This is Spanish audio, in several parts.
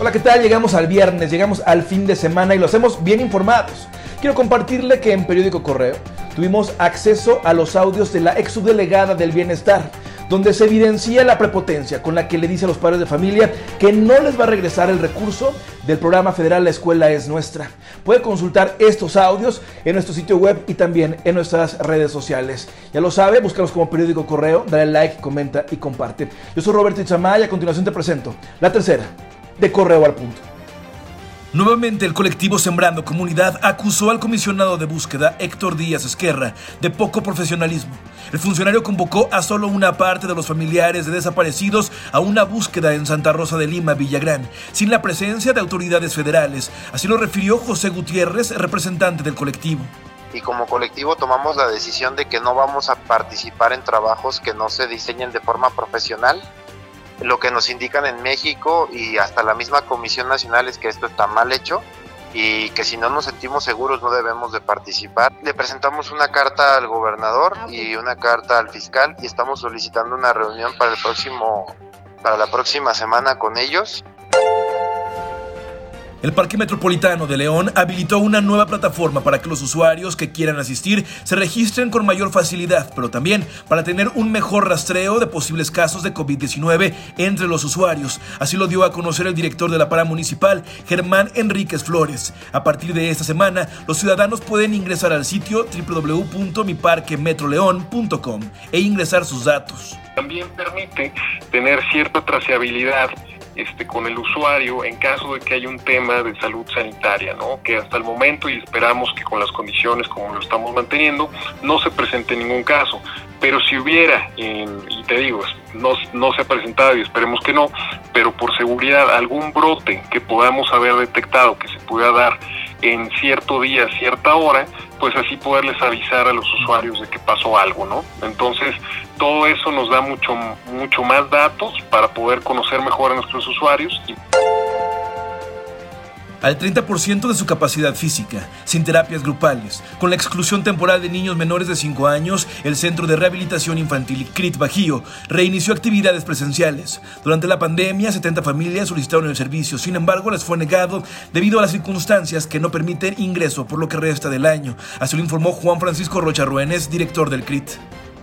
Hola, ¿qué tal? Llegamos al viernes, llegamos al fin de semana y lo hacemos bien informados. Quiero compartirle que en Periódico Correo tuvimos acceso a los audios de la ex subdelegada del bienestar, donde se evidencia la prepotencia con la que le dice a los padres de familia que no les va a regresar el recurso del programa federal La Escuela es Nuestra. Puede consultar estos audios en nuestro sitio web y también en nuestras redes sociales. Ya lo sabe, búscanos como Periódico Correo, dale like, comenta y comparte. Yo soy Roberto Itzamay y a continuación te presento la tercera de correo al punto. Nuevamente el colectivo Sembrando Comunidad acusó al comisionado de búsqueda Héctor Díaz Esquerra de poco profesionalismo. El funcionario convocó a solo una parte de los familiares de desaparecidos a una búsqueda en Santa Rosa de Lima, Villagrán, sin la presencia de autoridades federales. Así lo refirió José Gutiérrez, representante del colectivo y como colectivo tomamos la decisión de que no vamos a participar en trabajos que no se diseñen de forma profesional lo que nos indican en México y hasta la misma Comisión Nacional es que esto está mal hecho y que si no nos sentimos seguros no debemos de participar. Le presentamos una carta al gobernador ah, y una carta al fiscal y estamos solicitando una reunión para el próximo para la próxima semana con ellos el Parque Metropolitano de León habilitó una nueva plataforma para que los usuarios que quieran asistir se registren con mayor facilidad, pero también para tener un mejor rastreo de posibles casos de COVID-19 entre los usuarios. Así lo dio a conocer el director de la para municipal, Germán Enríquez Flores. A partir de esta semana, los ciudadanos pueden ingresar al sitio www.miparquemetroleón.com e ingresar sus datos. También permite tener cierta traceabilidad este, con el usuario en caso de que haya un tema de salud sanitaria, ¿no? que hasta el momento, y esperamos que con las condiciones como lo estamos manteniendo, no se presente ningún caso. Pero si hubiera, y te digo, no, no se ha presentado y esperemos que no, pero por seguridad algún brote que podamos haber detectado que se pueda dar en cierto día, cierta hora, pues así poderles avisar a los usuarios de que pasó algo, ¿no? Entonces, todo eso nos da mucho, mucho más datos para poder conocer mejor a nuestros usuarios. Y al 30% de su capacidad física, sin terapias grupales. Con la exclusión temporal de niños menores de 5 años, el Centro de Rehabilitación Infantil CRIT Bajío reinició actividades presenciales. Durante la pandemia, 70 familias solicitaron el servicio, sin embargo, les fue negado debido a las circunstancias que no permiten ingreso por lo que resta del año. Así lo informó Juan Francisco Rocha Ruénes, director del CRIT.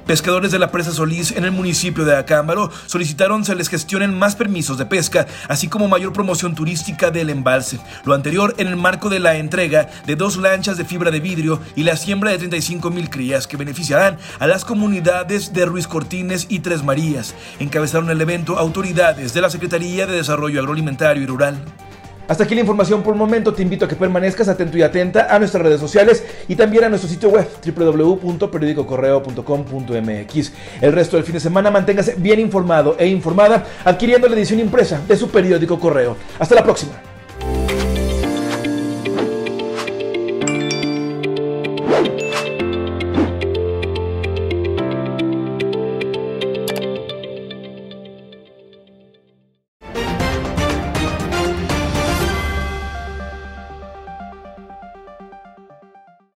Pescadores de la presa Solís en el municipio de Acámbaro solicitaron se les gestionen más permisos de pesca, así como mayor promoción turística del embalse. Lo anterior en el marco de la entrega de dos lanchas de fibra de vidrio y la siembra de 35 mil crías que beneficiarán a las comunidades de Ruiz Cortines y Tres Marías. Encabezaron el evento autoridades de la Secretaría de Desarrollo Agroalimentario y Rural. Hasta aquí la información por el momento. Te invito a que permanezcas atento y atenta a nuestras redes sociales y también a nuestro sitio web www.periodicocorreo.com.mx. El resto del fin de semana manténgase bien informado e informada adquiriendo la edición impresa de su periódico Correo. Hasta la próxima.